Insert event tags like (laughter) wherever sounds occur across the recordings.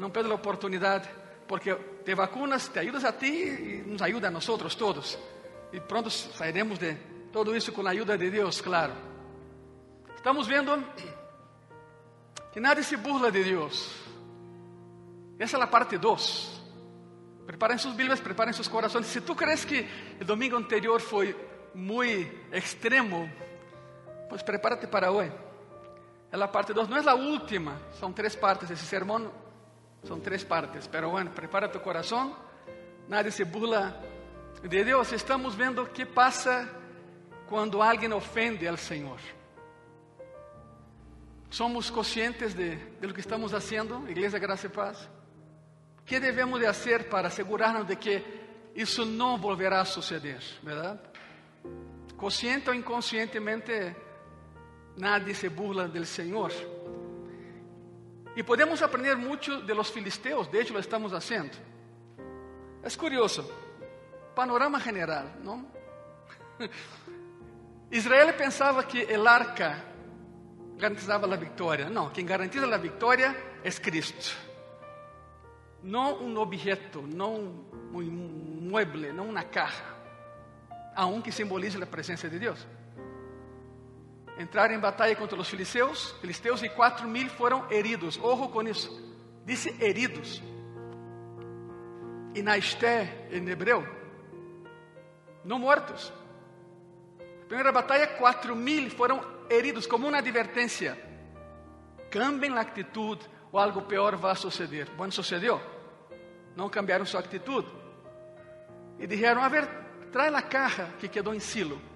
não perde a oportunidade, porque te vacunas, te ajudas a ti e nos ajuda a nós todos. E pronto sairemos de todo isso com a ajuda de Deus, claro. Estamos vendo que nadie se burla de Deus. Essa é a parte 2. Preparem suas Bíblias, preparem seus corações. Se tu crees que o domingo anterior foi muito extremo, pues prepárate para hoje. É a parte 2, não é a última, são três partes. Esse sermão são três partes, pero bueno, prepara tu coração. Nadie se burla de Deus. Estamos vendo o que passa quando alguém ofende ao Senhor. Somos conscientes de, de lo que estamos haciendo, Iglesia Gracia y Paz. ¿Qué debemos de hacer para asegurarnos de que isso não volverá a suceder, verdade? Consciente ou inconscientemente, nadie se burla del Senhor. E podemos aprender muito de los filisteus, de hecho lo estamos haciendo. É curioso, panorama general, não? (laughs) Israel pensava que el arca garantizava a vitória. Não, quem garantiza a vitória é Cristo. Não um objeto, não um mueble, não uma caja, aunque simbolize a presença de Deus. Entraram em batalha contra os filisteus, filisteus e quatro mil foram heridos. Ojo com isso. Disse heridos. E na esté, em hebreu, não mortos. Primeira batalha, quatro mil foram heridos como uma advertência. Cambiem a atitude ou algo pior vai suceder. Bueno, sucedeu. Não cambiaram sua atitude. E disseram: A ver, traz a caja que quedou em Silo.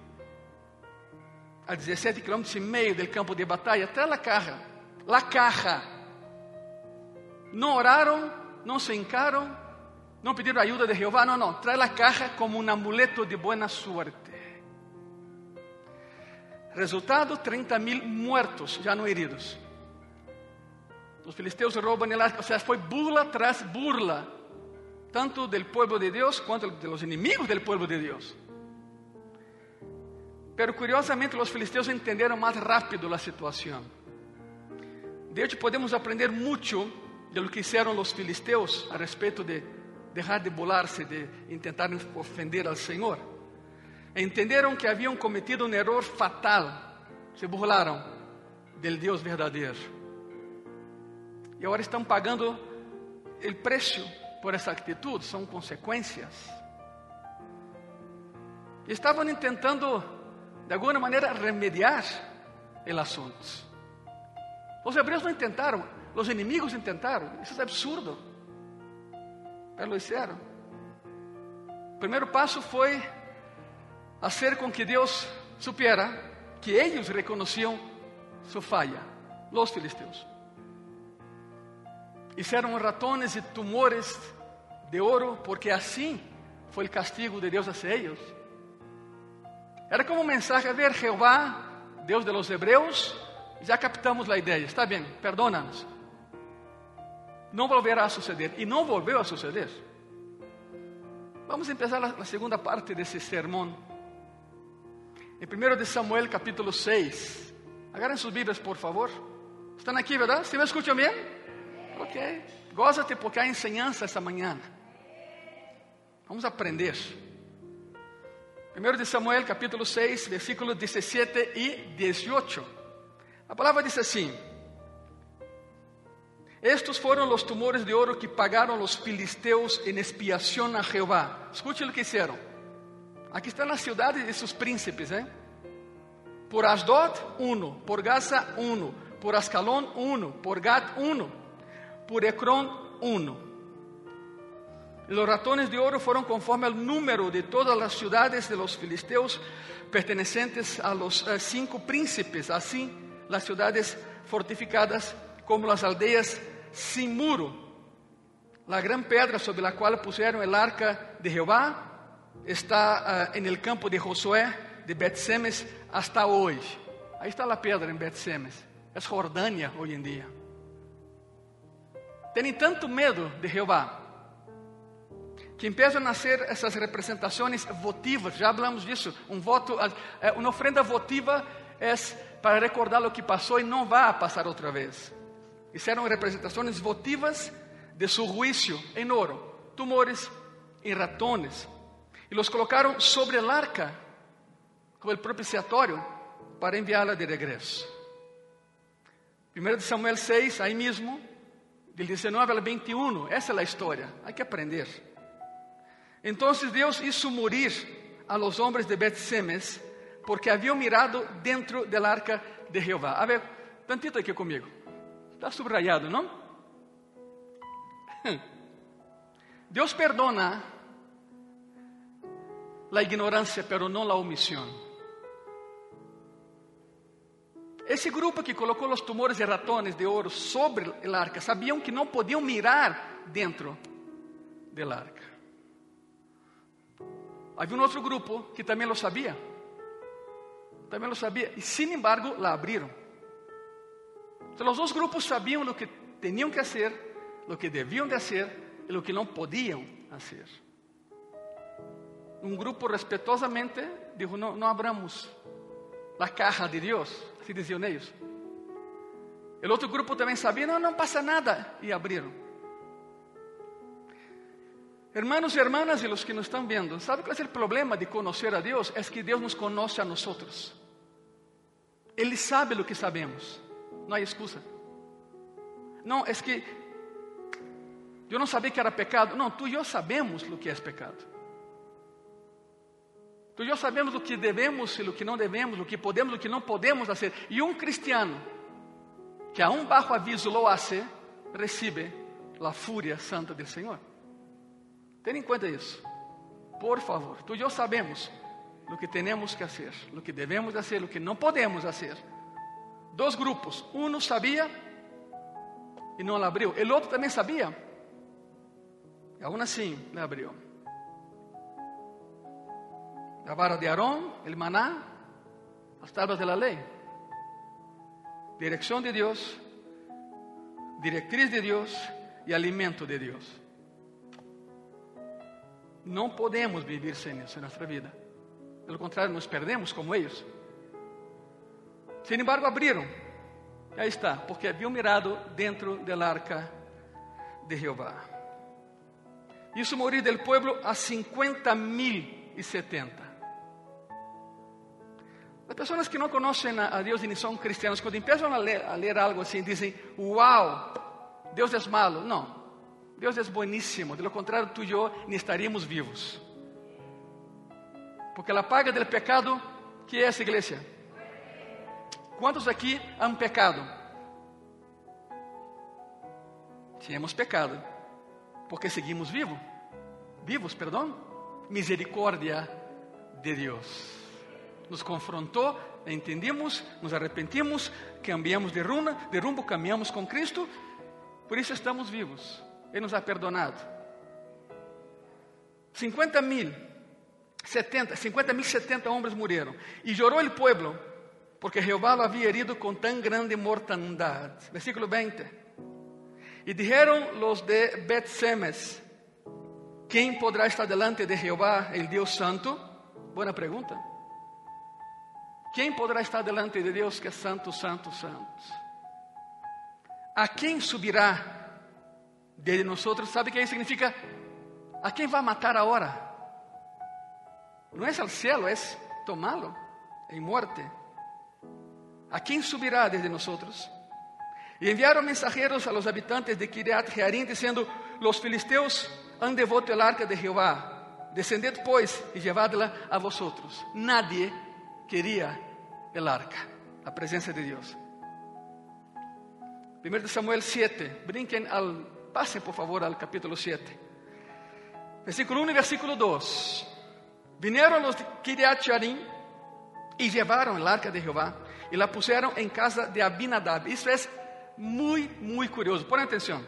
A 17 quilômetros e meio do campo de batalha, traz a caja. La caja. Não oraram, não se encaram, não pediram ajuda de Jeová, não, não. Traz a caja como um amuleto de boa sorte. Resultado: 30 mil muertos, já não heridos. Os filisteus roubam el arca, ou seja, burla tras burla, tanto do povo de Deus quanto de los inimigos do povo de Deus. Pero curiosamente, os filisteus entenderam mais rápido a situação. De hecho, podemos aprender muito de lo que fizeram os filisteus a respeito de deixar de burlar-se, de tentar ofender ao Senhor. Entenderam que haviam cometido um erro fatal, se burlaram del Deus verdadeiro. E agora estão pagando o preço por essa atitude, são consequências. Estavam tentando, de alguma maneira, remediar o assunto. Os hebreus não tentaram, os inimigos tentaram. Isso é absurdo. Mas lo hicieron. O primeiro passo foi hacer com que Deus supiera que eles reconheciam sua falha, os filisteus. Hicieron ratones e tumores de ouro, porque assim foi o castigo de Deus hacia eles. Era como mensaje: a ver, Jeová, Deus de los hebreus, já captamos a ideia, está bem, perdónanos. Não volverá a suceder, e não volveu a suceder. Vamos começar a segunda parte desse sermão. Em 1 de Samuel capítulo 6. Agarrem suas Bíblias, por favor. Estão aqui, verdade? Você me escuta bem? Ok. Goza-te porque há ensinança essa manhã. Vamos aprender. 1 de Samuel capítulo 6, versículos 17 e 18. A palavra diz assim: Estos foram os tumores de ouro que pagaram os filisteus em expiação a Jeová. Escute o que fizeram. Aqui estão as cidades de seus príncipes, ¿eh? Por Asdod, uno. Por Gaza, uno. Por Ascalón, uno. Por Gat, uno. Por Ecrón, uno. Los ratones de oro fueron conforme al número de todas las ciudades de los filisteos pertenecientes a los uh, cinco príncipes, así las ciudades fortificadas como las aldeas sin muro. La gran pedra sobre la cual pusieron el arca de Jehová está uh, en el campo de Josué de Bet-Semes hasta hoje. Aí está a pedra em Bet-Semes. É Jordânia hoje em dia. Tem tanto medo de Jeová que começam a nascer essas representações votivas. Já falamos disso. Um voto, eh, uma ofrenda votiva é para recordar o que passou e não vai passar outra vez. Fizeram representações votivas de su juicio en oro, tumores y ratones, y los colocaron sobre el arca como el propiciatorio para enviarla de regreso. 1 Samuel 6, ahí mismo, del 19 al 21, esa es la historia, hay que aprender. Entonces Dios hizo morir a los hombres de Bet-Semes porque habían mirado dentro del arca de Jehová. A ver, tantito aqui comigo. Está subrayado, não? Deus (laughs) perdona a ignorância, pero não a omissão. Esse grupo que colocou os tumores de ratones de ouro sobre o arca sabiam que não podiam mirar dentro do arca. Havia um outro grupo que também lo sabia. Também lo sabia. E, sin embargo, la abriram. Então, os dois grupos sabiam o que tinham que fazer, o que deviam de fazer e o que não podiam fazer. Um grupo respetuosamente dijo: não, não abramos a caja de Deus, assim diziam eles. O outro grupo também sabia: não, não passa nada, e abriram. Hermanos e hermanas e os que nos estão vendo, ¿sabe qual é o problema de conhecer a Deus? É que Deus nos conoce a nós. Ele sabe o que sabemos, não há excusa. Não, é que eu não sabia que era pecado. Não, tu e eu sabemos o que é pecado. Tu e eu sabemos o que devemos e o que não devemos, o que podemos e o que não podemos fazer. E um cristiano que a um baixo aviso lo hace, recebe a fúria santa do Senhor. Tenha em conta isso. Por favor, tu e eu sabemos o que temos que fazer, o que devemos fazer, o que não podemos fazer. Dois grupos, um sabia e não abriu, o outro também sabia, e aún assim le abriu. A vara de Arão, o maná, as tábuas da lei, direção de Deus, diretriz de Deus e alimento de Deus. Não podemos viver sem isso em nossa vida. Pelo contrário, nos perdemos como eles. Sin embargo, abriram. Aí está, porque haviam mirado dentro da arca de Jeová. Isso morir del pueblo a 50 mil e 70. As pessoas que não conhecem a Deus e nem são cristianos, quando começam a ler, a ler algo assim, dizem: Uau, Deus é malo. Não, Deus é bueníssimo, de lo contrário, tu e eu nem estaríamos vivos. Porque a paga do pecado, que é essa igreja? Quantos aqui han pecado? Tínhamos pecado, porque seguimos vivos, vivos, perdão. Misericórdia de Deus. Nos confrontou, entendimos, nos arrepentimos, cambiamos de rumo, de rumbo, caminhamos com Cristo, por isso estamos vivos. Ele nos ha perdonado. 50 mil, 70, 50 mil 70 homens morreram. E chorou o pueblo, porque Jeová lo havia herido com tão grande mortandade. Versículo 20. E dijeron los de Bet-Semes: Quem poderá estar delante de Jeová, el Deus Santo? Boa pergunta. Quem poderá estar delante de Deus que é santo, santo, santo? A quem subirá de nosotros, ¿sabe qué significa? ¿A quién va a matar ahora? No es al es tomarlo en muerte. ¿A quién subirá desde nosotros? Y enviaron mensajeros a los habitantes de Kiriat Jearim diciendo, los filisteos han devuelto el arca de Jehová. Descended pues y llevadla a vosotros. Nadie quería el arca, la presencia de Dios. 1 Samuel 7, brinquen al Passem, por favor, ao capítulo 7. Versículo 1 e versículo 2. Vinieron los de Kiriat e levaram el arca de Jehová e la puseram em casa de Abinadab. Isso é muito, muito curioso. Põe atenção.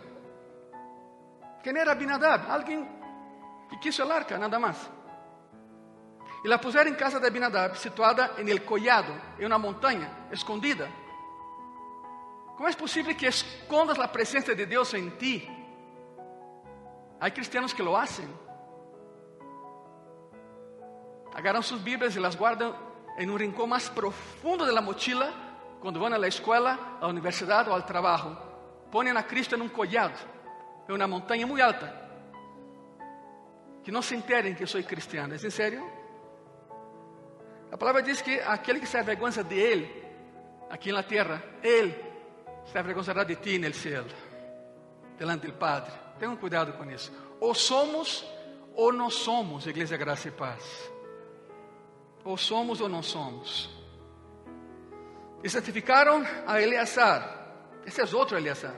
Quem era Abinadab? Alguém que quiso el arca, nada mais. E la puseram em casa de Abinadab, situada em el collado, em uma montanha, escondida. Como é possível que escondas a presença de Deus em ti? Há cristianos que lo hacen. Agarram suas Bíblias e las guardam em um rincão mais profundo da mochila quando vão à escola, à universidade ou ao trabalho. Põem a Cristo em um collado en una montaña muy alta. Que no se enteren que soy cristiano. ¿Es en serio? La palabra dice que aquel que se avergüenza de Él, aquí en la tierra, Él se avergonzará de ti en el cielo, delante del Padre. Tengan cuidado con eso. O somos o no somos, Iglesia Gracia y Paz. O somos o no somos. E santificaram a Eleazar. Esse é outro Eleazar.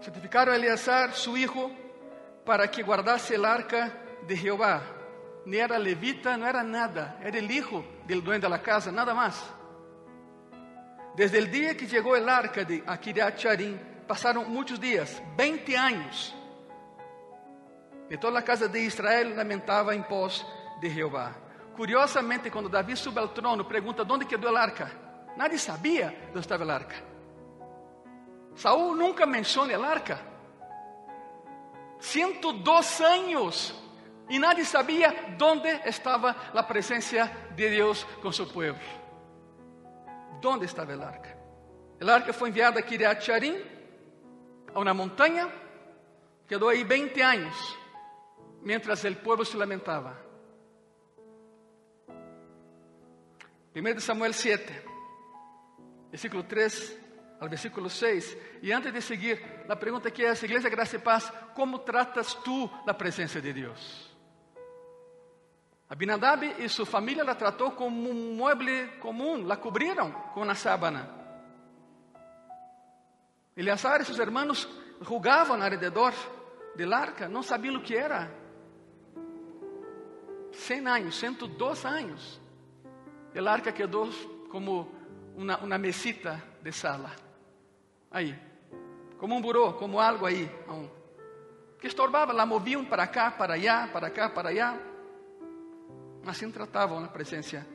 Santificaram a Eleazar, su hijo, para que guardasse el arca de Jehová. Nem era levita, não era nada. Era hijo del dueño de la casa, nada más. Desde el día que llegó el arca de a Kiriat Charim, pasaron muchos días, 20 años. E toda a casa de Israel lamentava em pós de Jeová. Curiosamente, quando Davi sube ao trono, pergunta: onde quedou a arca? Nadie sabia onde estava a arca. Saúl nunca menciona a arca. 102 anos e nadie sabia onde estava a presença de Deus com seu povo. Onde estava a arca? A arca foi enviada a Kiriat Charim, a uma montanha, quedou aí 20 anos, mientras o povo se lamentava. 1 Samuel 7, versículo 3 al versículo 6. E antes de seguir, a pergunta que é: Igreja Graça e Paz, como tratas tu a presença de Deus? Abinadab e sua família la tratou como um mueble comum, la cobriram com uma sábana. Eleazar e seus irmãos rugavam alrededor del arca, não sabiam o que era. 100 anos, 102 anos. El arca quedou como uma, uma mesita de sala. Aí. Como um burô, como algo aí. Que estorbava, la moviam para cá, para allá, para cá, para allá. Assim tratavam a presença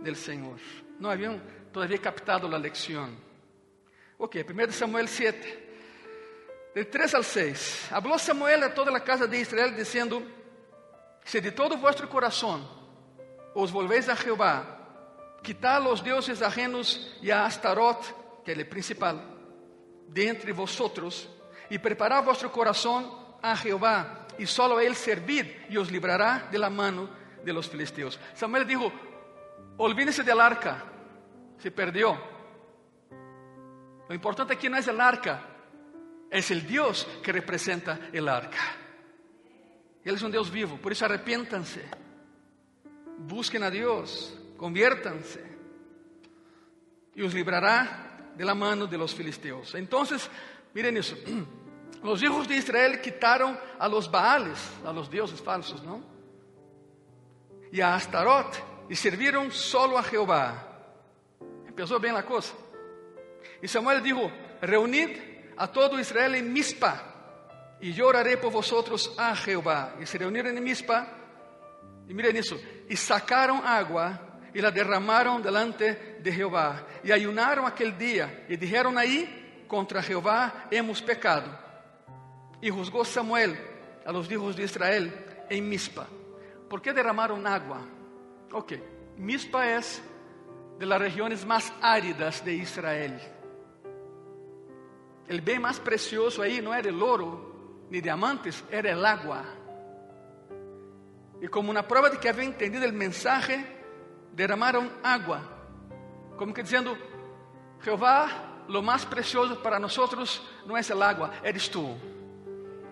do Senhor. Não haviam todavía captado a lección. Ok, 1 Samuel 7, de 3 al 6. Habló Samuel a toda a casa de Israel, dizendo: Se de todo vuestro corazón os volvéis a Jehová, quitad los dioses ajenos y a Astarot, que es el principal, de entre vosotros, y preparad vuestro corazón a Jehová, y solo Él servid, y os librará de la mano de los filisteos. Samuel dijo, olvídense del arca, se perdió. Lo importante aquí no es el arca, es el Dios que representa el arca. Él es un Dios vivo, por eso arrepiéntanse, busquen a Dios, conviértanse y os librará de la mano de los filisteos. Entonces, miren eso, (clears throat) los hijos de Israel quitaron a los Baales, a los dioses falsos, ¿no? Y a Astarot y sirvieron solo a Jehová. Empezó bien la cosa. Y Samuel dijo, reunid a todo Israel en Mizpa y yo por vosotros a Jehová. Y se reunieron en Mizpa y miren eso, y sacaron agua y la derramaron delante de Jehová. Y ayunaron aquel día y dijeron ahí, contra Jehová hemos pecado. Y juzgó Samuel a los hijos de Israel en Mizpa. ¿Por qué derramaron agua? Ok, Mizpa es de las regiones más áridas de Israel. El bien más precioso ahí no era el oro ni diamantes, era el agua. Y como una prueba de que había entendido el mensaje, derramaron agua, como que diciendo, Jehová, lo más precioso para nosotros no es el agua, eres tú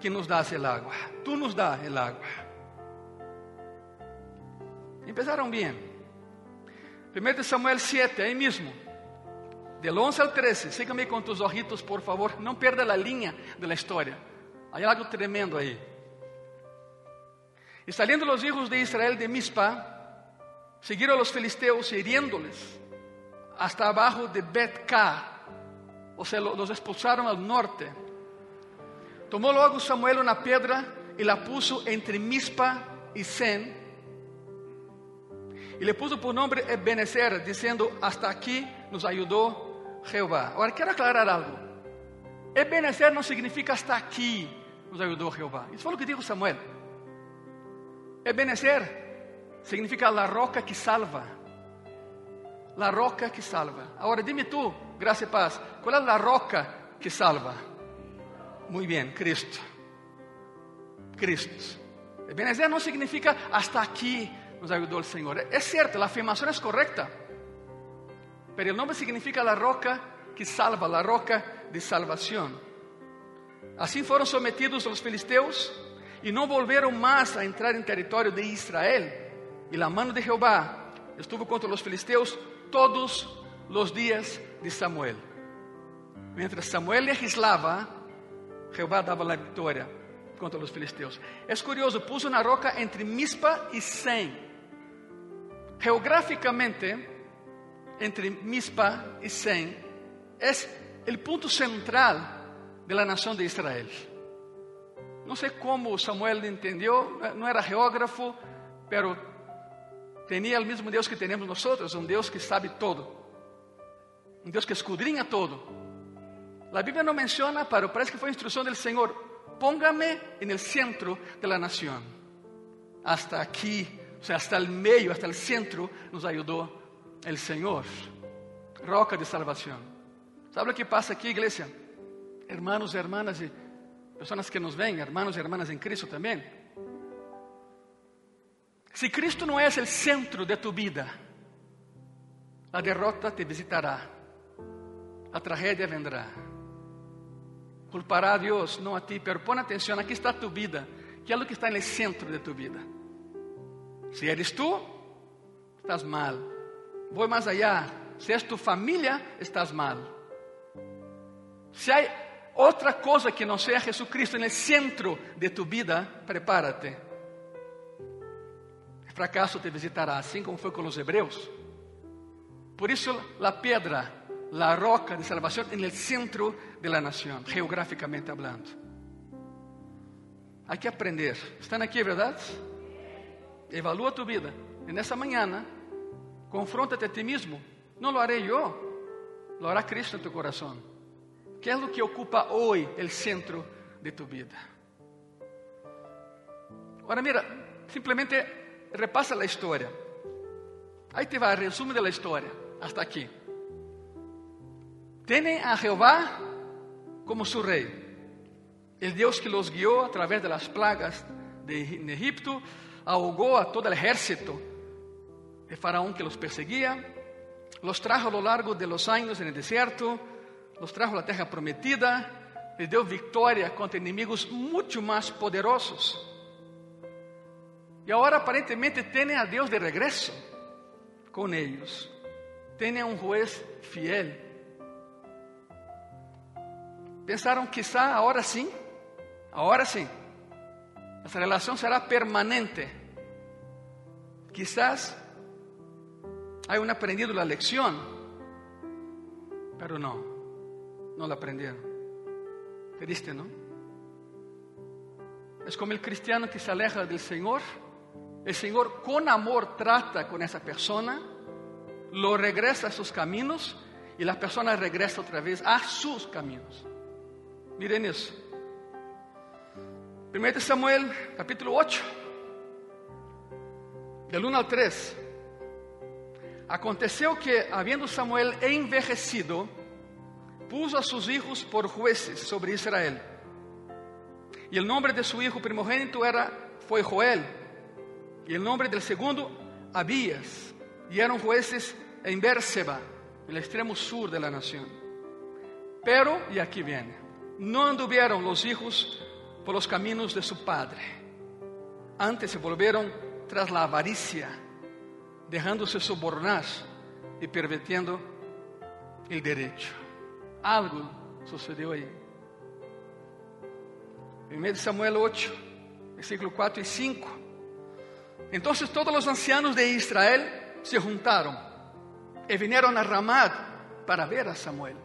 que nos das el agua, tú nos das el agua. Empezaron bien. 1 Samuel 7, ahí mismo, del 11 al 13, sígame con tus ojitos, por favor, no pierda la línea de la historia. Hay algo tremendo ahí. Y saliendo los hijos de Israel de Mizpa, Siguieron a los filisteos hiriéndoles hasta abajo de Bet-Ka, o sea, los expulsaron al norte. Tomó luego Samuel una piedra y la puso entre Mispa y Sen, y le puso por nombre Ebenezer, diciendo, hasta aquí nos ayudó Jehová. Ahora quiero aclarar algo. Ebenezer no significa hasta aquí nos ayudó Jehová. Eso fue lo que dijo Samuel. Ebenezer significa la roca que salva. La roca que salva. Agora dime tu, graça e paz, qual é a roca que salva? Muy bien, Cristo. Cristo. Ebenezer no significa hasta aquí nos ayudó el Señor. Es cierto, la afirmación es correcta. Pero el nombre significa la roca que salva, la roca de salvación. Así fueron sometidos los filisteos y no volvieron más a entrar en territorio de Israel. Y la mano de Jehová estuvo contra los filisteos todos los días de Samuel. Mientras Samuel legislaba, Jehová daba la victoria contra los filisteos. Es curioso, puso una roca entre Mispa y Sem. Geográficamente, entre Mispa y Sem, es el punto central de la nación de Israel. No sé cómo Samuel entendió, no era geógrafo, pero tenía el mismo Dios que tenemos nosotros, un Dios que sabe todo, un Dios que escudriña todo. La Biblia no menciona, pero parece que fue instrucción del Señor, póngame en el centro de la nación. Hasta aquí, o sea, hasta el medio, hasta el centro, nos ayudó el Señor, roca de salvación. ¿Sabe lo que pasa aquí, iglesia? Hermanos y hermanas y personas que nos ven, hermanos y hermanas en Cristo también. Si Cristo no es el centro de tu vida, la derrota te visitará, la tragedia vendrá. Culpará a Dios, no a ti, pero pon atención, aquí está tu vida. ¿Qué es lo que está en el centro de tu vida? Si eres tú, estás mal. Voy más allá. Si es tu familia, estás mal. Si hay otra cosa que no sea Jesucristo en el centro de tu vida, prepárate. El fracaso te visitará, así como fue con los hebreos. Por eso la piedra, la roca de salvación en el centro de la nación, geográficamente hablando. Hay que aprender. ¿Están aquí, verdad? Evalúa tu vida. En esa mañana, confróntate a ti mismo. No lo haré yo, lo hará Cristo en tu corazón. ¿Qué es lo que ocupa hoy el centro de tu vida? Ahora mira, simplemente repasa la historia. Ahí te va el resumen de la historia, hasta aquí. Tiene a Jehová como su rey, el Dios que los guió a través de las plagas de Egipto, ahogó a todo el ejército de Faraón que los perseguía, los trajo a lo largo de los años en el desierto, los trajo a la tierra prometida, les dio victoria contra enemigos mucho más poderosos. Y ahora aparentemente tiene a Dios de regreso con ellos. Tiene un juez fiel. Pensaron quizá ahora sí, ahora sí, esa relación será permanente. Quizás hayan aprendido la lección, pero no, no la aprendieron. Triste, ¿no? Es como el cristiano que se aleja del Señor. El Señor con amor trata con esa persona, lo regresa a sus caminos y la persona regresa otra vez a sus caminos. Miren eso. 1 Samuel capítulo 8, del 1 al 3. Aconteceu que, habiendo Samuel envejecido, puso a sus hijos por jueces sobre Israel. Y el nombre de su hijo primogénito era, fue Joel. Y el nombre del segundo, Abías. Y eran jueces en Berseba, el extremo sur de la nación. Pero, y aquí viene, no anduvieron los hijos por los caminos de su padre. Antes se volvieron tras la avaricia, dejándose sobornar y pervirtiendo el derecho. Algo sucedió ahí. 1 Samuel 8, versículo 4 y 5. Entonces todos los ancianos de Israel se juntaron y vinieron a Ramad para ver a Samuel.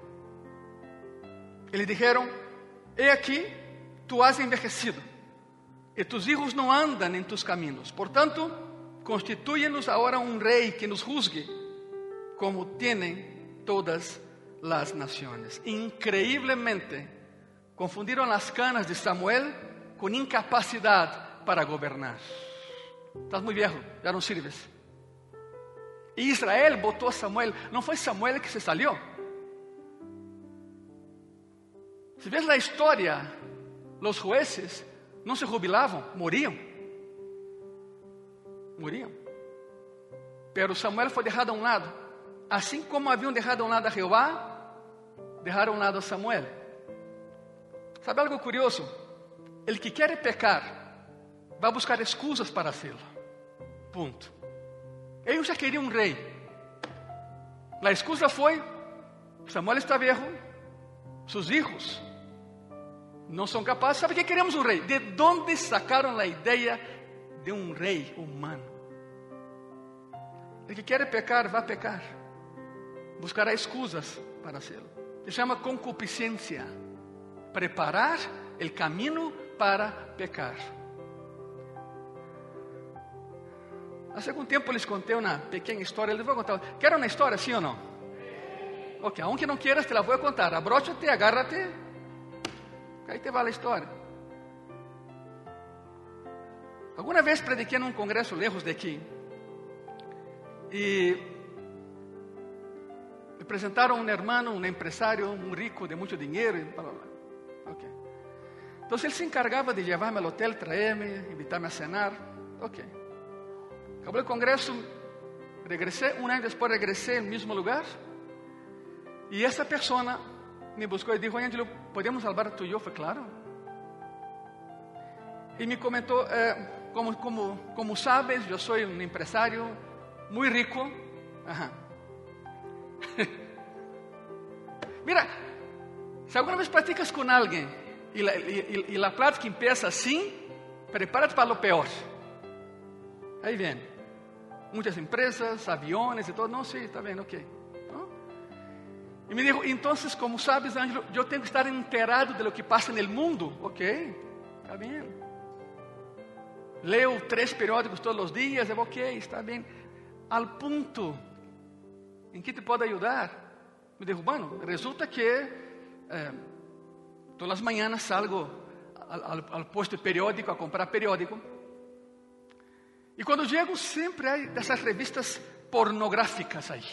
Y le dijeron, he aquí, tú has envejecido y tus hijos no andan en tus caminos. Por tanto, constituyenos ahora un rey que nos juzgue como tienen todas las naciones. Increíblemente, confundieron las canas de Samuel con incapacidad para gobernar. Estás muy viejo, ya no sirves. Israel votó a Samuel, no fue Samuel que se salió. Si ves la historia los jueces não se jubilavam, moriam. Moriam. Pero Samuel foi deixado a um lado. Assim como haviam deixado a um lado a Jeová, deixaram a um lado a Samuel. Sabe algo curioso? Ele que quer pecar, vai buscar excusas para hacerlo. Ponto. Eles já queriam um rei. A excusa foi: Samuel está viejo, seus filhos não são capazes. Sabe que queremos um rei? De onde sacaram a ideia de um rei humano? El que quer pecar, vai pecar. Buscará excusas para hacerlo. Se chama concupiscência. Preparar o caminho para pecar. Há algum tempo lhes contei uma pequena história. Les vou contar. Quer uma história, sim ou não? Ok, aunque não quieras, te la vou contar. Abróchate, agárrate. Aí te vai a história. Alguma vez prediquei num congresso lejos de aqui. E me apresentaram um hermano, um empresário, um rico de muito dinheiro. Blá, blá, blá. Ok. Então ele se encargava de levar-me ao hotel, trazer-me, invitar-me a cenar. Ok. Acabou o congresso, regressei. Um ano depois regressei no mesmo lugar. E essa pessoa me buscou e disse: Ângelo, podemos salvar tu e eu? Foi claro. E me comentou: eh, como, como, como sabes, eu sou um empresário muito rico. Ajá. (laughs) Mira, se alguma vez praticas com alguém e a, e, e a prática empieza assim, prepárate para o pior. Aí vem. Muitas empresas, aviões e todo. Não, sim, está bem, ok. E me dijo, então, como sabes, Ângelo, eu tenho que estar inteirado de lo que passa no mundo. Ok, está bem. Leo três periódicos todos os dias. Ok, está bem. Al ponto em que te pode ajudar. Me bueno, resulta que eh, todas as manhãs salgo al, al, al posto periódico a comprar periódico. E quando chego, sempre há dessas revistas pornográficas aí.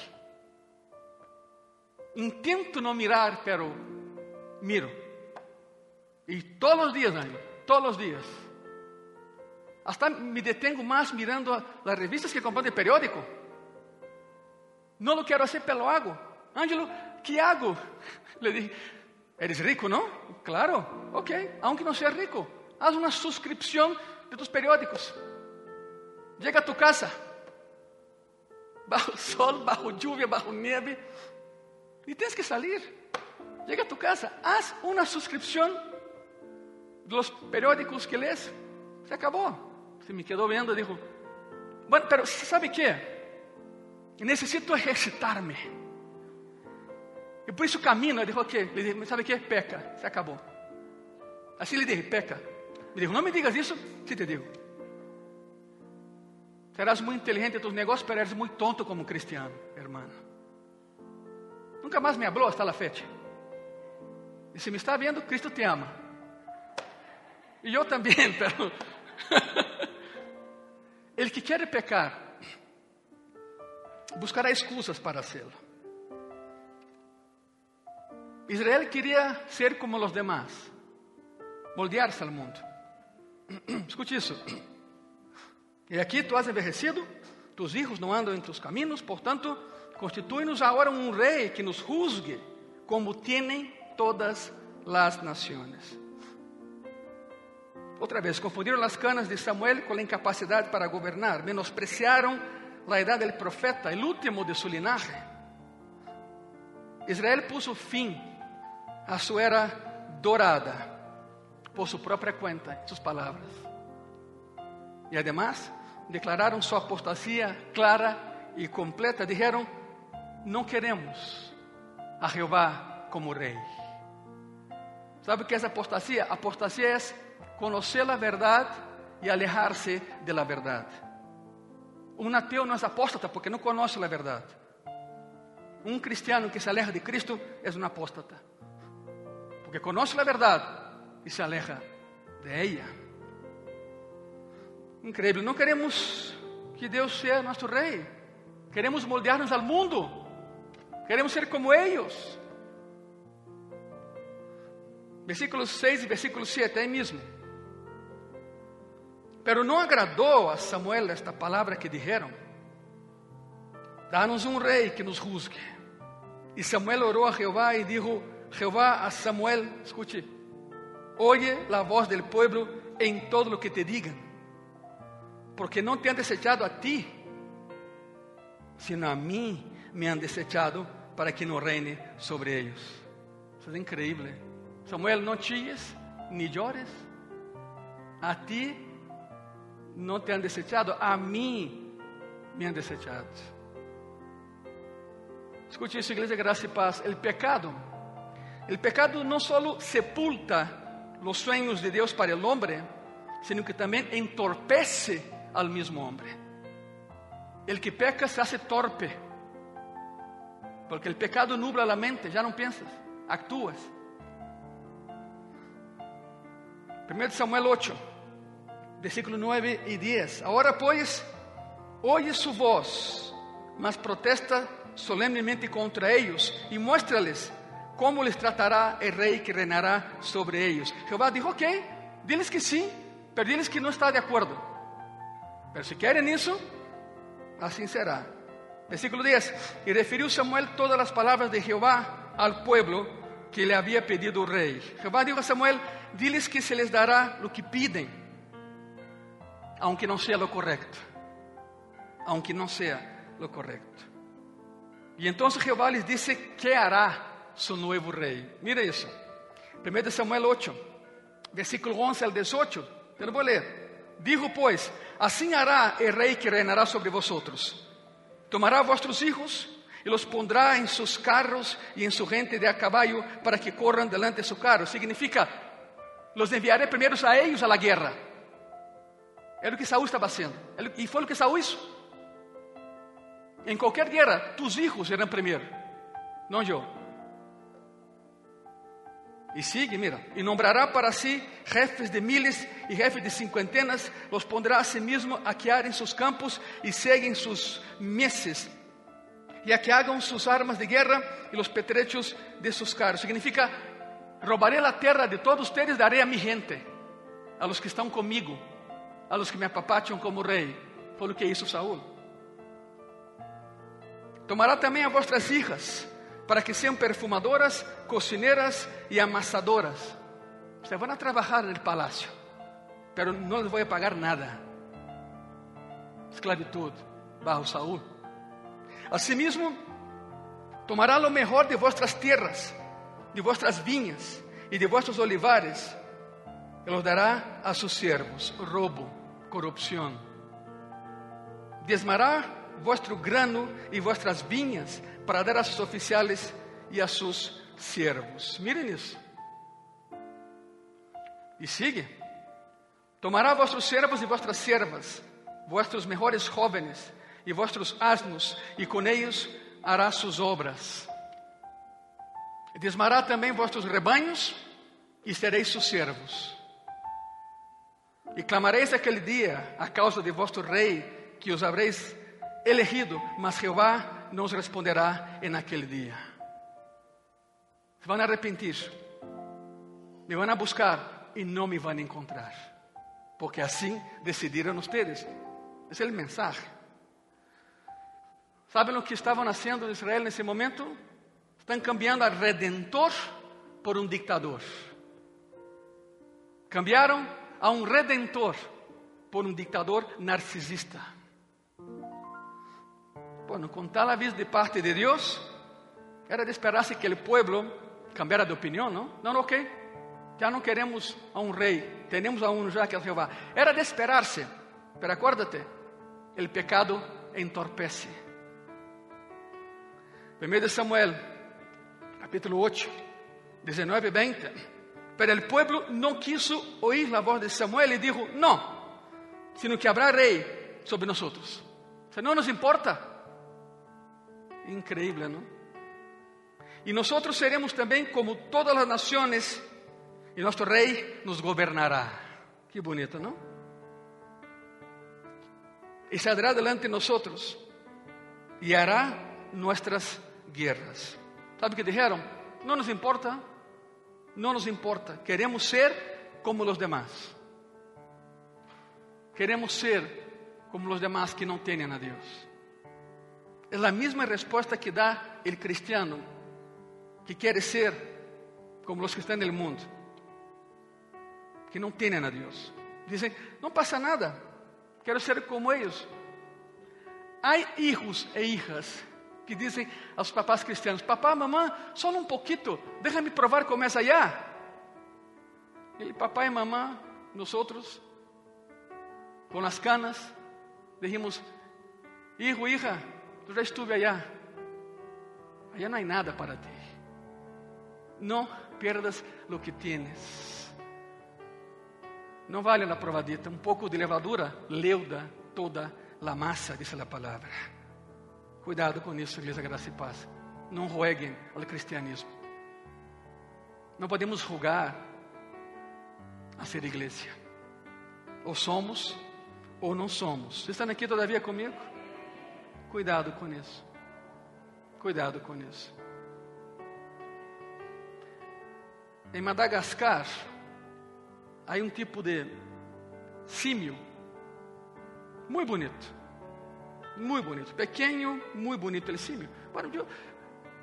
Intento não mirar, pero miro. E todos os dias, Ángel, todos os dias. Hasta me detengo mais mirando as revistas que comprando de periódico. Não lo quero fazer, pelo hago. Ângelo, que hago? Le dije, ¿eres rico, não? Claro, ok, aunque não seas rico, haz uma suscripção de tus periódicos. Llega a tu casa, bajo sol, bajo lluvia, bajo nieve, e tens que salir. Llega a tu casa, haz uma suscripción de los periódicos que lees. Se acabou. Se me quedou vendo e dijo, bueno, pero ¿sabe qué? Necesito ejercitarme. E por isso camino. Ele falou, ok. Ele disse, sabe o que? Peca. Se acabou. Assim lhe disse, peca. Me dijo, não me digas isso, se te digo. Serás muito inteligente em tus negócios, pero eres muito tonto como cristiano, hermano. Nunca mais me habló hasta la fecha. E se me está vendo, Cristo te ama. E eu também, pero... Ele que quer pecar, buscará excusas para hacerlo. Israel queria ser como os demás, moldear-se ao mundo. (clears throat) Escute isso. E aqui tu has envejecido, tus hijos não andam em tus caminhos, portanto, constitui-nos agora um rei que nos juzgue, como tienen todas as nações. Outra vez, confundiram as canas de Samuel com a incapacidade para governar, menospreciaram a idade do profeta, o último de su linaje. Israel puso fim a sua era dorada por sua própria conta, suas palavras. E además, declararam sua apostasia clara e completa. Dijeron: Não queremos a Jeová como rei. ¿Sabe o que é apostasia? Apostasia é conhecer a verdade e alejar-se de la verdade. Um ateu não é apóstata porque não conhece a verdade. Um cristiano que se aleja de Cristo é um apóstata. Porque conhece a verdade e se aleja de ella. Increíble. Não queremos que Deus seja nosso rei. Queremos moldear-nos ao mundo. Queremos ser como eles. Versículo 6 e versículo 7, aí mesmo. Pero não agradou a Samuel esta palavra que dijeron: Danos um rei que nos juzgue. E Samuel orou a Jeová e dijo: Jeová a Samuel: Escute, oye la voz del pueblo en todo lo que te digan, porque não te han desechado a ti, sino a mim me han desechado para que não reine sobre ellos. Isso é incrível. Samuel, não chilles ni llores. A ti não te han desechado, a mim me han desechado. Escute isso, igreja, graça e paz. O pecado, o pecado não só sepulta os sonhos de Deus para o homem, sino que também entorpece al mesmo homem. El que peca se hace torpe, porque el pecado nubla la mente, ya no piensas, actúas. 1 Samuel 8, versículo 9 y 10. Ahora pues, oye su voz, mas protesta solemnemente contra ellos y muéstrales cómo les tratará el rey que reinará sobre ellos. Jehová dijo, ok, diles que sí, pero diles que no está de acuerdo. Pero si quieren eso, así será. Versículo 10. Y refirió Samuel todas las palabras de Jehová al pueblo que le había pedido el rey. Jehová dijo a Samuel, diles que se les dará lo que piden, aunque no sea lo correcto. Aunque no sea lo correcto. Y entonces Jehová les dice qué hará su nuevo rey. Mira eso. 1 Samuel 8, versículo 11 al 18. Te lo voy a leer. Dijo pues, así hará el rey que reinará sobre vosotros. Tomará vuestros hijos y los pondrá en sus carros y en su gente de a caballo para que corran delante de su carro. Significa, los enviaré primero a ellos a la guerra. Era lo que Saúl estaba haciendo. Y fue lo que Saúl hizo. En cualquier guerra, tus hijos serán primero, no yo. Y sigue, mira, y nombrará para sí jefes de miles y jefes de cincuentenas, los pondrá a sí mismo a que en sus campos y seguen sus meses, y a que hagan sus armas de guerra y los petrechos de sus carros. Significa, robaré la tierra de todos ustedes, daré a mi gente, a los que están conmigo, a los que me apapachan como rey. Fue lo que hizo Saúl. Tomará também a vuestras hijas, para que sejam perfumadoras, cocineras e amasadoras. Ustedes van a trabajar en el palacio, pero no les voy a pagar nada. Esclavitud bajo Saúl. Asimismo, tomará lo mejor de vuestras tierras, de vuestras viñas y de vuestros olivares, y los dará a sus siervos. Robo, corrupción. Diezmará vuestro grano y vuestras viñas para dar a sus oficiales y a sus siervos. Miren eso. Y sigue. Tomará vuestros siervos y vuestras siervas, vuestros mejores jóvenes y vuestros asnos, y con ellos hará sus obras. Desmará também vuestros rebaños e sereis sus siervos. E clamareis aquele dia a causa de vuestro rei que os habréis elegido, mas Jehová não os responderá en aquele dia. Vão arrepentir, me vão buscar e não me vão encontrar, porque assim decidiram ustedes. Esse é o mensaje. ¿Saben o que estavam haciendo en Israel nesse momento? Estão cambiando a redentor por um dictador. Cambiaram a um redentor por um dictador narcisista. Bueno, con tal aviso de parte de Dios, era de esperarse que el pueblo cambiara de opinión, ¿no? No, no, ok, ya no queremos a un rey, tenemos a uno ya que es Jehová. Era de esperarse, pero acuérdate, el pecado entorpece. 1 Samuel, capítulo 8, 19 y 20. Pero el pueblo no quiso oír la voz de Samuel y dijo, no, sino que habrá rey sobre nosotros. O sea, no nos importa. Increíble, ¿no? Y nosotros seremos también como todas las naciones y nuestro rey nos gobernará. Qué bonito, ¿no? Y saldrá delante de nosotros y hará nuestras guerras. ¿Sabe qué dijeron? No nos importa. No nos importa. Queremos ser como los demás. Queremos ser como los demás que no tienen a Dios. Es la misma respuesta que da el cristiano que quiere ser como los que están en el mundo, que no tienen a Dios. Dicen, no pasa nada, quiero ser como ellos. Hay hijos e hijas que dizem aos papás cristianos: Papá, só um pouquito, déjame provar como é allá. E papai e mamãe, nós outros, com as canas, dijimos: Hijo, hija, tu já estuve allá. Allá não há nada para ti. Não pierdas lo que tienes. Não vale a provadita. Um pouco de levadura leuda toda a massa, diz a palavra. Cuidado com isso, igreja graça e paz. Não roguem ao cristianismo. Não podemos rogar a ser igreja. Ou somos ou não somos. Vocês estão aqui todavia comigo? Cuidado com isso. Cuidado com isso. Em Madagascar, há um tipo de símio muito bonito muy bonito. Pequeño, muy bonito el simio. Bueno, yo,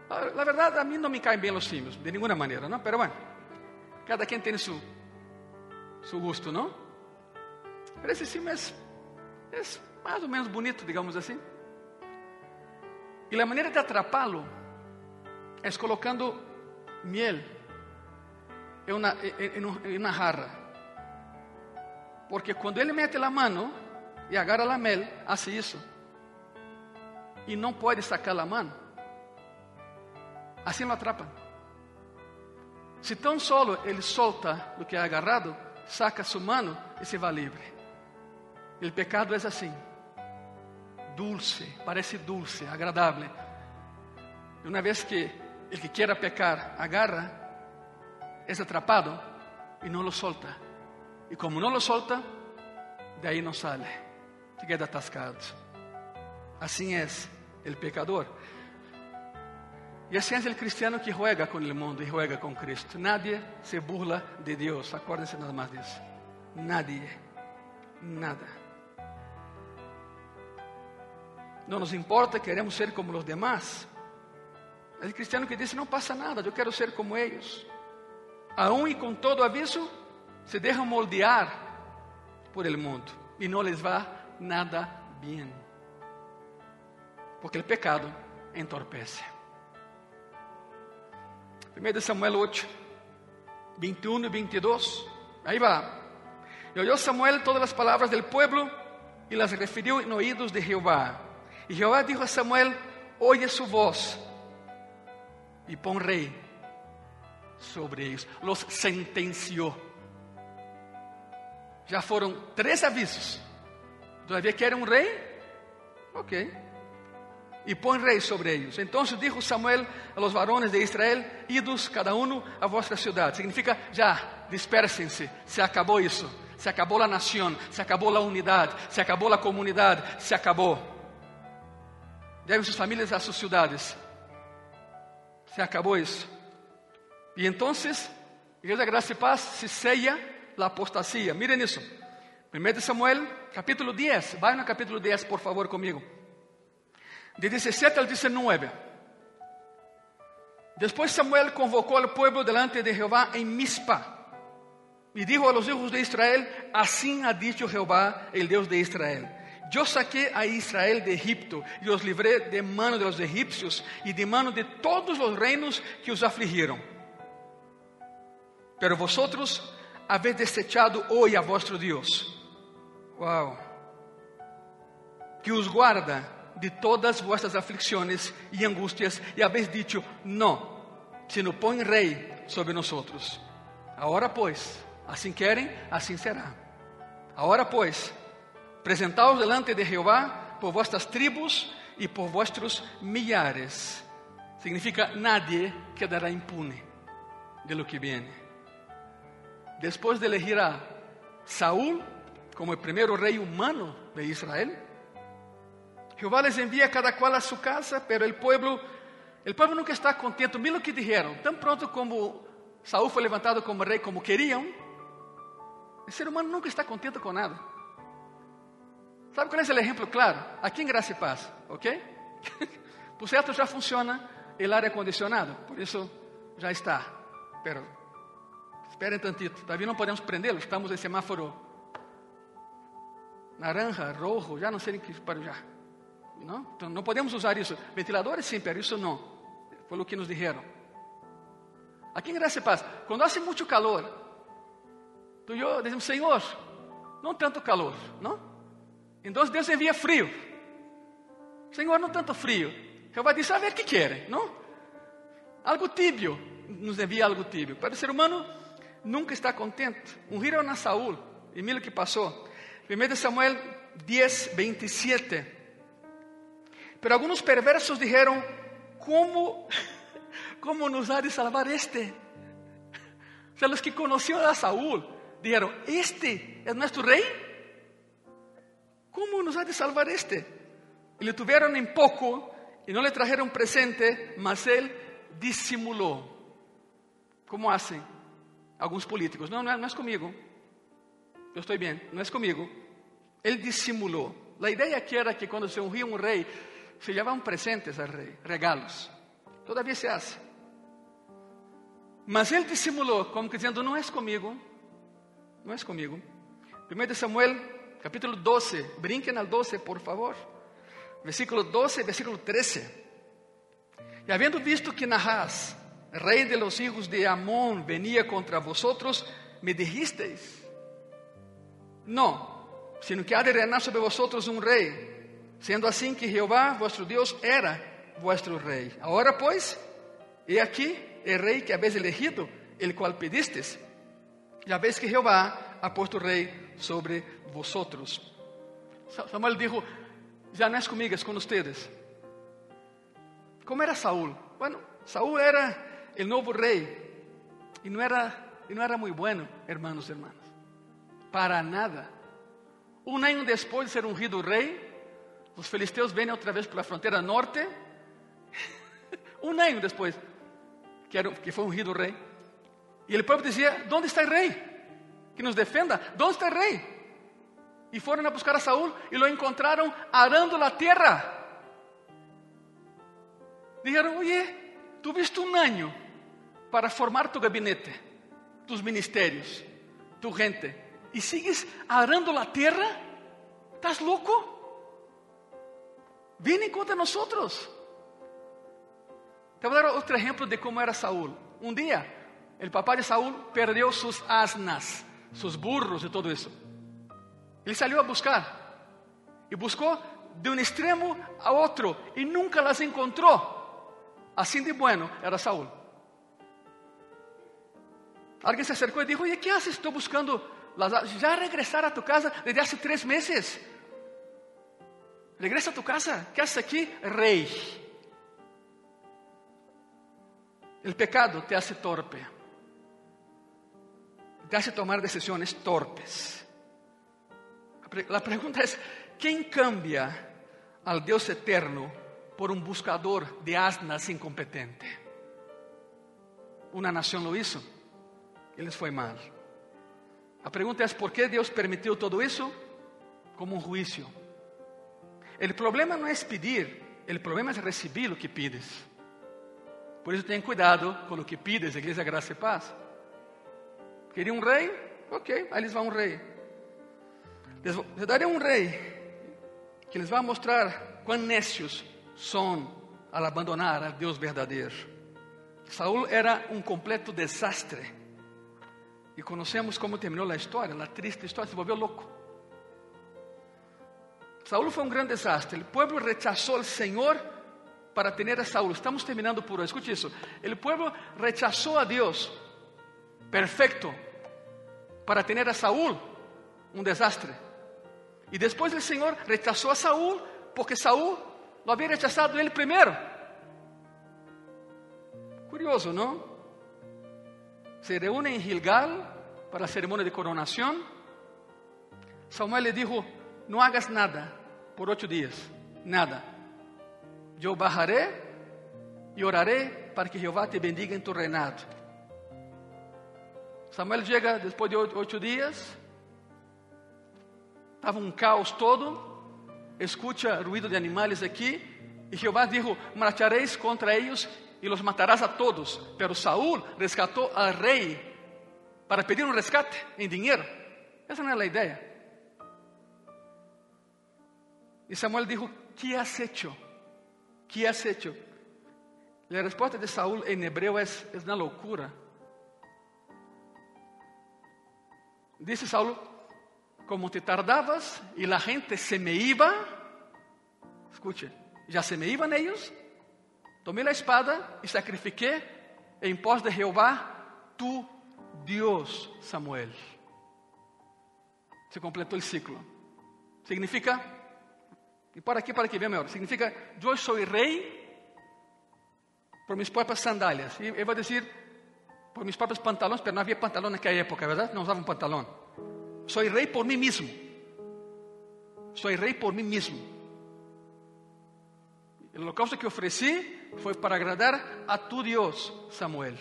la verdad, a mí no me caen bien los simios, de ninguna manera, ¿no? Pero bueno, cada quien tiene su, su gusto, ¿no? Pero ese simio es, es más menos bonito, digamos así. Y la manera de atraparlo es colocando miel en una jarra. Porque cuando ele mete la mano y agarra la miel, hace eso e não pode sacar a mão, assim lo atrapa. Se tão solo ele solta o que é agarrado, saca sua mão e se vai livre. O pecado é assim, dulce, parece dulce, agradável. E uma vez que el que quiera pecar agarra, é atrapado e não lo solta. E como não lo solta, de aí não se queda atascado. Assim é o pecador. E assim é o cristiano que juega com o mundo e juega com Cristo. Nadie se burla de Deus. Acuérdense nada mais disso. Nadie. Nada. Não nos importa, queremos ser como os demás. O cristiano que diz: Não passa nada, eu quero ser como eles. Aún e com todo aviso, se deixam moldear por el mundo e não les va nada bem porque o pecado entorpece. 1 Samuel 8, 21 y 22. Ahí va. Y oyó Samuel todas las palabras del pueblo y las refirió en oídos de Jehová. Y Jehová dijo a Samuel: Oye su voz y pon rey sobre ellos. Los sentenció. Já foram três avisos. Todavía querem um rei? Ok y pon rey sobre ellos. Entonces dijo Samuel a los varones de Israel, idos cada uno a vuestra ciudad. Significa, ya, dispersense, se acabó eso, se acabó la nación, se acabó la unidad, se acabó la comunidad, se acabó. Lleven sus familias a sus ciudades. Se acabó eso. Y entonces, Iglesia Gracia y Paz se sella la apostasía. Miren eso. 1 Samuel, capítulo 10. Vayan al capítulo 10, por favor, conmigo de 17 al 19. Después Samuel convocó al pueblo delante de Jehová en Mispa y dijo a los hijos de Israel, así ha dicho Jehová, el Dios de Israel. Yo saqué a Israel de Egipto y os libré de mano de los egipcios y de mano de todos los reinos que os afligieron. Pero vosotros habéis desechado hoy a vuestro Dios. Wow. Que os guarda de todas vuestras aflicciones y angustias y habéis dicho, no, sino pon rey sobre nosotros. Ahora pues, así quieren, así será. Ahora pues, presentaos delante de Jehová por vuestras tribus y por vuestros millares. Significa nadie quedará impune de lo que viene. Después de elegir a Saúl como el primer rey humano de Israel, Jehová les envia cada qual a sua casa, pero el pueblo, el pueblo nunca está contento. Mira o que dijeron, tan pronto como Saúl foi levantado como rei como queriam. O ser humano nunca está contente com nada. Sabe qual é o exemplo claro? Aqui em Graça e Paz, ok? (laughs) Por certo, já funciona o ar acondicionado, por isso já está. Pero, esperem tantito, Davi não podemos prendê-lo, estamos em semáforo naranja, rojo, já não sei em que para já. Não? Então, não podemos usar isso. Ventiladores sim, pero isso não. Foi o que nos disseram. Aqui em Graça e Paz, quando hace muito calor, tu e eu dizemos, Senhor, não tanto calor, não? Então Deus envia frio. Senhor, não tanto frio. Jeová diz, a ver o que querem, não? Algo tibio, nos envia algo tibio. Para o ser humano, nunca está contente. Giro na Saúl, e mira o que passou. 1 Samuel 10, 27. Pero alguns perversos dijeron, como ¿cómo nos ha de salvar este? O sea, los que conocieron a Saúl dijeron, ¿este es nuestro rey? ¿Cómo nos ha de salvar este? Y le tuvieron en poco y no le trajeron presente, mas él disimuló. ¿Cómo hacen algunos políticos? No, no, no es conmigo. Yo estoy bien, no es conmigo. Él disimuló. La idea aquí era que cuando se ungía un rey, se llevaban presentes al rey, regalos. Todavía se hace. Mas ele dissimulou, como dizendo: Não és comigo, não és comigo. 1 Samuel, capítulo 12, brinquem al 12, por favor. Versículo 12, versículo 13. E havendo visto que Nahás, rei de los hijos de Amón, venía contra vosotros, me dijisteis: Não, sino que há de reinar sobre vosotros um rei, sendo assim que Jeová, vuestro Deus, era vuestro rei. Agora, pois, he aqui el rey que habéis elegido, el cual pedistes. Ya veis que Jehová ha puesto rey sobre vosotros. Samuel dijo, ya no es conmigo, es con ustedes. ¿Cómo era Saúl? Bueno, Saúl era el nuevo rey y no era, y no era muy bueno, hermanos y hermanas. Para nada. Un año después de ser ungido rey, los filisteos vienen otra vez por la frontera norte. un año después, que, era, que foi ungido rei. E o povo dizia: Onde está o rei? Que nos defenda. Onde está o rei? E foram a buscar a Saúl e lo encontraram arando a terra. Dijeron: Oye, tuviste um ano para formar tu gabinete, tus ministérios, tu gente, e sigues arando a terra? ¿Estás louco? Vem contra nós. Te voy a dar otro ejemplo de cómo era Saúl. Un día, el papá de Saúl perdió sus asnas, sus burros y todo eso. Él salió a buscar y buscó de un extremo a otro y nunca las encontró. Así de bueno era Saúl. Alguien se acercó y dijo, oye, ¿qué haces? Estoy buscando las Ya regresar a tu casa desde hace tres meses. Regresa a tu casa. ¿Qué haces aquí? Rey. El pecado te hace torpe, te hace tomar decisiones torpes. La pregunta es, ¿quién cambia al Dios eterno por un buscador de asnas incompetente? Una nación lo hizo y les fue mal. La pregunta es, ¿por qué Dios permitió todo eso? Como un juicio. El problema no es pedir, el problema es recibir lo que pides. Por isso tenha cuidado com o que pides, igreja graça e paz. Queria um rei? Ok, aí lhes vai um rei. Les daré um rei que lhes vai mostrar quão necios são ao abandonar a Deus verdadeiro. Saúl era um completo desastre. E conhecemos como terminou a história, a triste história, se volveu louco. Saúl foi um grande desastre. O povo rechazou o Senhor para tener a Saúl. Estamos terminando por hoy. Escuche eso. El pueblo rechazó a Dios. Perfecto. Para tener a Saúl. Un desastre. Y después el Señor rechazó a Saúl porque Saúl lo había rechazado él primero. Curioso, ¿no? Se reúne en Gilgal para la ceremonia de coronación. Samuel le dijo, no hagas nada por ocho días. Nada. Eu bajaré e oraré para que Jeová te bendiga em tu reinado. Samuel chega depois de oito dias, estava um caos todo, escuta ruído de animais aqui, e Jeová dijo: Marcharéis contra eles e los matarás a todos. Pero Saúl rescatou al rei para pedir um rescate em dinheiro. Essa não é a ideia. E Samuel dijo: ¿Qué has hecho? ¿Qué has hecho? La respuesta de Saúl en hebreo es, es una locura. Dice Saúl, como te tardabas y la gente se me iba, escuche, ya se me iban ellos, tomé la espada y sacrifiqué en pos de Jehová, tu Dios, Samuel. Se completou o ciclo. Significa, e para aqui, para aqui, vem melhor. Significa, eu sou rei por mis próprias sandálias. E eu vou dizer, por mis próprios pantalões, mas não havia pantalão naquela época, verdade? Não usavam pantalão. Sou rei por mim mesmo. Sou rei por mim mesmo. O holocausto que ofereci foi para agradar a tu Deus, Samuel,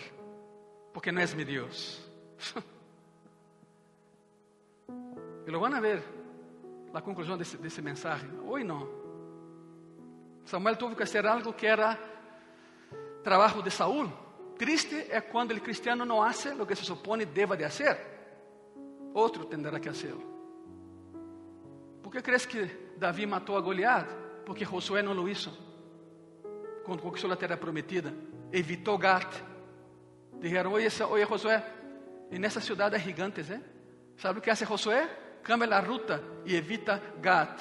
porque não és meu Deus. e lo van a ver a conclusão desse, desse mensagem. Hoje não. Samuel teve que fazer algo que era trabalho de Saúl. Triste é quando o cristiano não hace o que se supone deva de hacer. Outro tendrá que hacerlo. ¿Por que crees que Davi matou a Goliat? Porque Josué não lo hizo. Quando conquistou a terra prometida, evitou Gat. Dijeron, oye, oye Josué, en esa ciudad hay gigantes, ¿eh? ¿Sabe o que hace Josué? Cambia la ruta y evita Gat.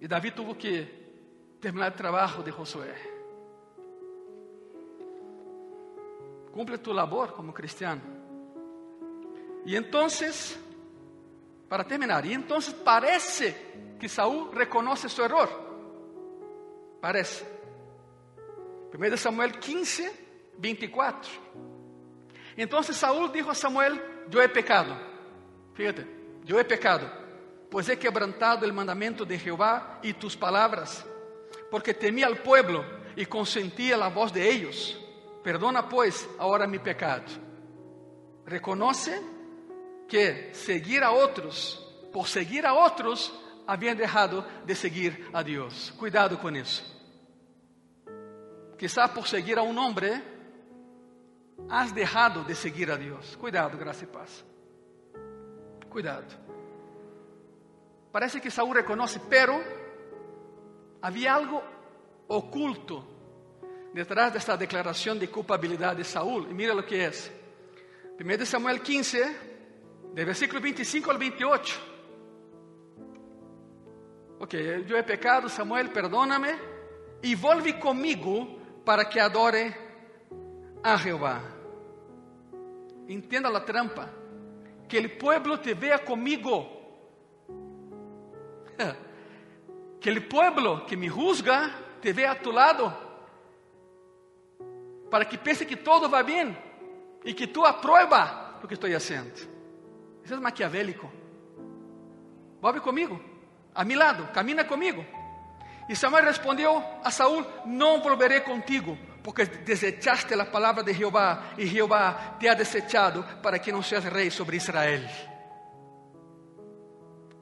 E Davi tuvo que terminar o trabalho de Josué. Cumple tu labor como cristiano. E então, para terminar, e então parece que Saúl reconoce seu error. Parece. 1 Samuel 15, 24. Então Saúl dijo a Samuel: Eu he pecado. Fíjate, eu he pecado, pois he quebrantado el mandamento de Jehová e tus palabras, porque temí al pueblo e consentí a la voz de ellos. Perdona, pois, agora mi pecado. Reconoce que seguir a outros, por seguir a outros, haviam deixado de seguir a Deus. Cuidado com isso. Quizá por seguir a um homem, has deixado de seguir a Deus. Cuidado, graça e paz. Cuidado. Parece que Saúl reconoce, pero havia algo oculto detrás desta declaração de culpabilidade de Saúl. E mira o que é. 1 Samuel 15, de versículo 25 ao 28. Ok, eu he pecado, Samuel, perdóname e volve comigo para que adore a Jehová. Entenda a trampa. Que o pueblo te vea comigo. (laughs) Que o pueblo que me juzga te vea a tu lado. Para que pense que todo va bem e que tu aprueba o que estou fazendo. Isso é maquiavélico. Volve comigo, a mi lado, camina comigo. E Samuel respondeu a Saúl: Não volveré contigo, porque desechaste a palavra de Jeová, e Jeová te ha desechado para que não seas rei sobre Israel.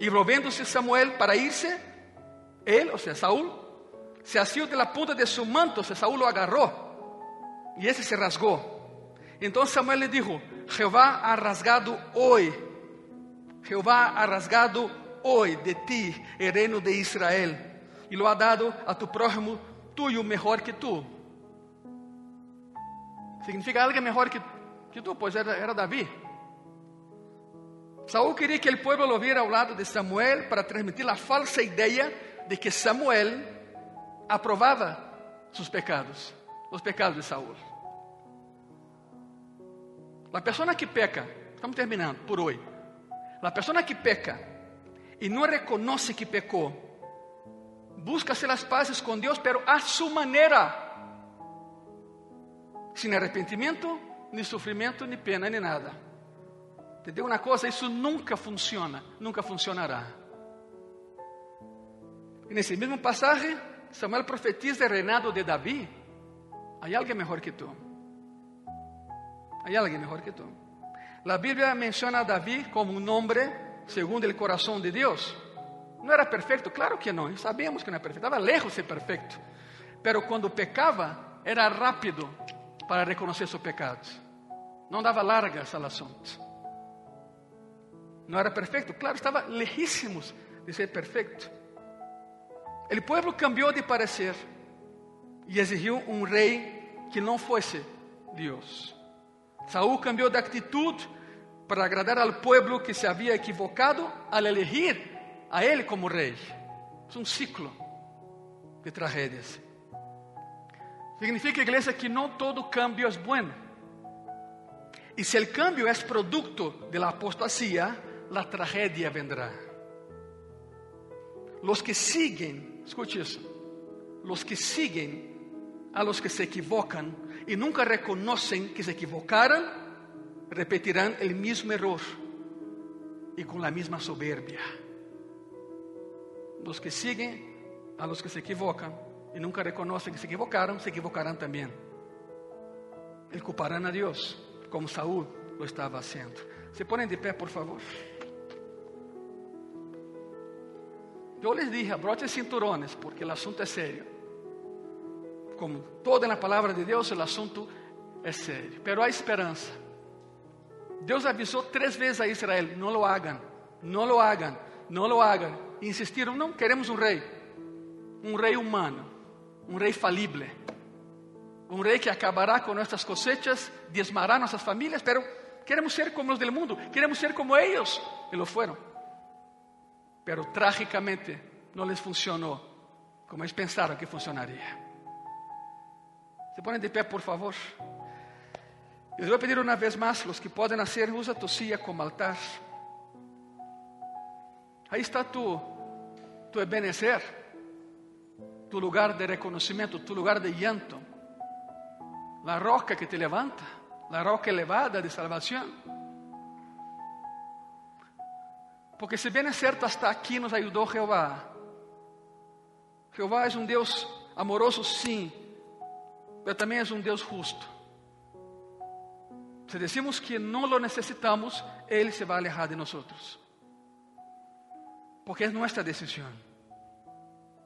E volvendo-se Samuel para irse, ele, ou seja, Saúl, se asió de la punta de su manto, o sea, Saúl lo agarró, e esse se rasgou. Então Samuel lhe dijo: Jeová ha rasgado hoje, Jeová ha rasgado hoje de ti el reino de Israel, e lo ha dado a tu prójimo tuyo mejor que tu. Significa alguém melhor que, que tu, pois era, era Davi. Saúl queria que o povo lo viera ao lado de Samuel para transmitir a falsa ideia de que Samuel aprovava seus pecados, os pecados de Saúl. A pessoa que peca, estamos terminando por hoje. A pessoa que peca e não reconhece que pecou, busca hacer as pazes com Deus, pero a sua maneira, sem arrependimento, nem sofrimento, nem pena, nem nada. Entendeu uma coisa? Isso nunca funciona, nunca funcionará. E nesse mesmo passagem, Samuel profetiza o reinado de Davi. Há alguém melhor que tu. Hay alguien mejor que tú. La Biblia menciona a David como un hombre según el corazón de Dios. No era perfecto, claro que no, sabíamos que no era perfecto, estaba lejos de ser perfecto. Pero cuando pecaba, era rápido para reconocer sus pecados. No daba largas al asunto. No era perfecto, claro, estaba lejísimos de ser perfecto. El pueblo cambió de parecer y exigió un rey que no fuese Dios. Saúl cambió de actitud para agradar al pueblo que se había equivocado al elegir a él como rey. Es un ciclo de tragedias. Significa, iglesia, que no todo cambio es bueno. Y si el cambio es producto de la apostasía, la tragedia vendrá. Los que siguen, escuche eso, los que siguen a los que se equivocan y nunca reconocen que se equivocaron, repetirán el mismo error y con la misma soberbia. Los que siguen a los que se equivocan y nunca reconocen que se equivocaron, se equivocarán también. Y culparán a Dios, como Saúl lo estaba haciendo. Se ponen de pé, por favor. Yo les dije, abrochen cinturones, porque el asunto es serio. Como toda la palabra de Dios, el asunto es serio. Pero hay esperanza. Dios avisó tres veces a Israel, no lo hagan, no lo hagan, no lo hagan. Insistiram, não queremos um rei, um rei humano, um rei falible, um rei que acabará com nossas cosechas, diezmará nossas famílias, pero queremos ser como os do mundo, queremos ser como eles, e lo fueron. Pero trágicamente não les funcionou como eles pensaram que funcionaria. Se ponem de pé, por favor. Les vou pedir uma vez mais, os que podem hacer, usa tu silla como altar. Aí está tu, tu Ebenezer, tu lugar de reconhecimento, tu lugar de llanto, la roca que te levanta, la roca elevada de salvação. Porque se bem é certo, hasta aqui nos ajudou Jeová. Jeová é um Deus amoroso, sim, mas também é um Deus justo. Se decimos que não lo necessitamos, Ele se vai alejar de nós. Porque é nossa decisão.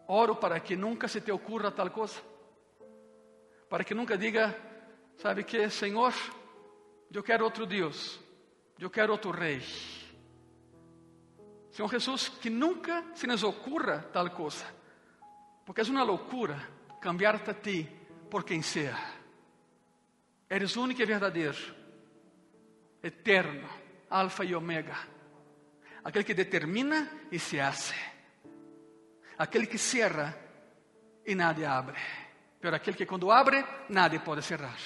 Oro para que nunca se te ocurra tal coisa. Para que nunca diga, sabe que, Senhor, eu quero outro Deus. Eu quero outro rei. Senhor Jesus, que nunca se nos ocurra tal coisa. Porque é uma loucura cambiar-te a ti por quem seja. Eres único e verdadeiro, eterno, alfa e omega aquele que determina e se hace, aquele que cierra e nadie abre, pero aquele que quando abre, nadie pode cerrar.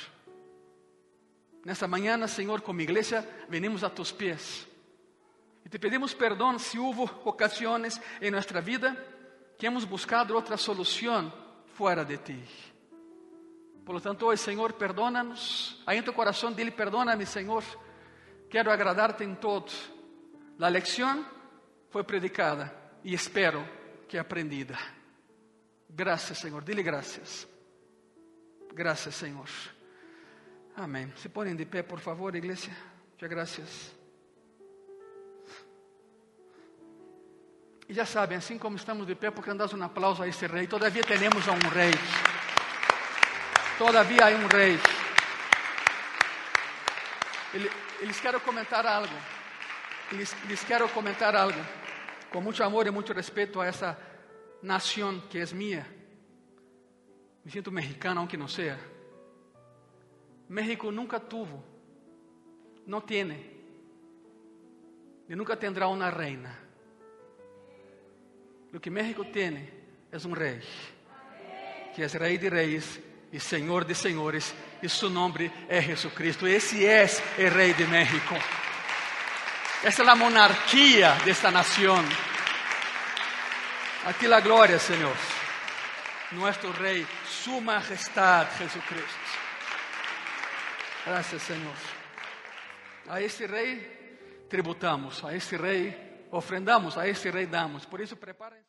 Nessa manhã, Senhor, como igreja, venimos a tus pies e te pedimos perdão se houve ocasiões em nossa vida que hemos buscado outra solução fora de ti. Por lo tanto, hoje, Senhor, perdónanos. Aí em tu coração dele, perdóname, Senhor. Quero agradar-te em todo. La lección fue predicada y espero que aprendida. Gracias, Señor. Dile gracias. Gracias, Señor. Amén. Se ponen de pé, por favor, iglesia. Muchas gracias. E já sabem, assim como estamos de pé, porque andas um aplauso a esse rei, todavia temos a um rei. Todavia há um rei. Eles quero comentar algo. Les, les quiero comentar algo, con mucho amor y mucho respeto a esa nación que es mía. Me siento mexicano, aunque no sea. México nunca tuvo, no tiene, y nunca tendrá una reina. Lo que México tiene es un rey, que es rey de reyes y señor de señores, y su nombre es Jesucristo. Ese es el rey de México. Essa é a monarquia desta nação. Aqui a glória, Senhor. Nosso Rei, Sua Majestade Jesucristo. Graças, Senhor. A esse Rei tributamos, a esse Rei ofrendamos, a esse Rei damos. Por isso, preparem.